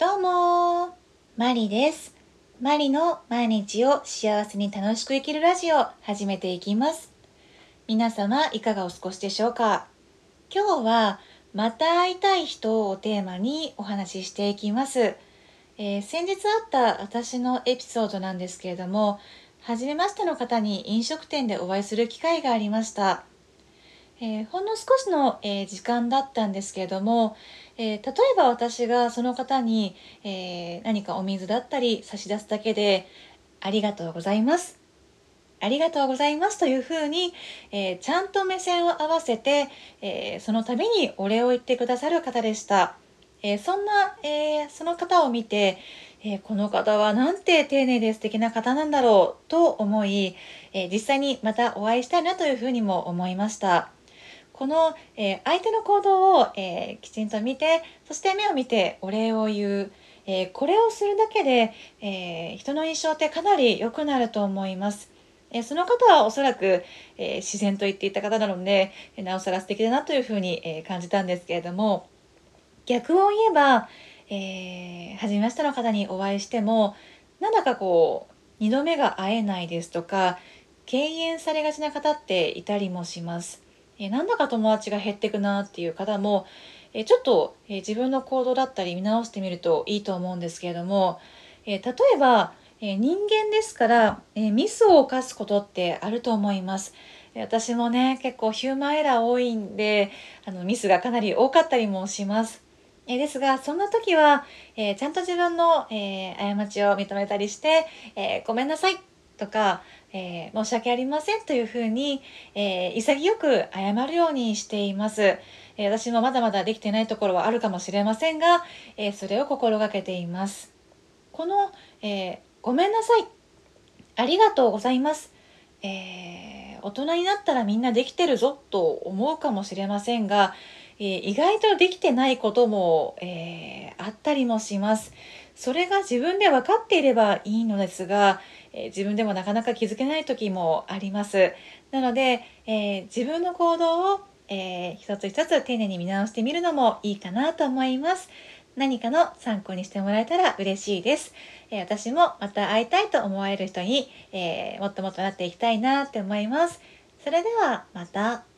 どうもマリです。マリの毎日を幸せに楽しく生きるラジオ始めていきます。皆様いかがお過ごしでしょうか？今日はまた会いたい人をテーマにお話ししていきます。えー先日あった私のエピソードなんですけれども、初めましての方に飲食店でお会いする機会がありました。えーほんの少しの、えー時間だったんですけれども、えー例えば私がその方に、えー何かお水だったり差し出すだけで「ありがとうございます」「ありがとうございます」というふうに、えちゃんと目線を合わせて、えその度にお礼を言ってくださる方でした。えそんな、えその方を見て、えこの方はなんて丁寧で素敵な方なんだろうと思い、え実際にまたお会いしたいなというふうにも思いました。この、えー相手の行動を、えーきちんと見てそして目を見てお礼を言う、えーこれをするだけで、え人の印象ってかなり良くなると思います。えその方はおそらく、え自然と言っていた方なのでえなおさら素敵だなというふうに、え感じたんですけれども逆を言えば、えー初めましての方にお会いしてもなんだかこう二度目が会えないですとか敬遠されがちな方っていたりもします。えなんだか友達が減ってくなっていう方も、えちょっと、え自分の行動だったり見直してみるといいと思うんですけれども、え例えば、え人間ですから、えミスを犯すことってあると思います。私もね結構ヒューマンエラー多いんであのミスがかなり多かったりもします。えですがそんな時は、えーちゃんと自分の、えー過ちを認めたりして、えーごめんなさいとか、えー申し訳ありませんというふうに、えー潔く謝るようにしています、えー私もまだまだできてないところはあるかもしれませんが、えそれを心がけています。この、えごめんなさい。ありがとうございます、えー大人になったらみんなできてるぞと思うかもしれませんが、え意外とできてないことも、えあったりもします。それが自分で分かっていればいいのですが、えー自分でもなかなか気づけない時もあります。なので、えー自分の行動を、えー一つ一つ丁寧に見直してみるのもいいかなと思います。何かの参考にしてもらえたら嬉しいです、え私もまた会いたいと思われる人に、えもっともっとなっていきたいなって思います。それではまた。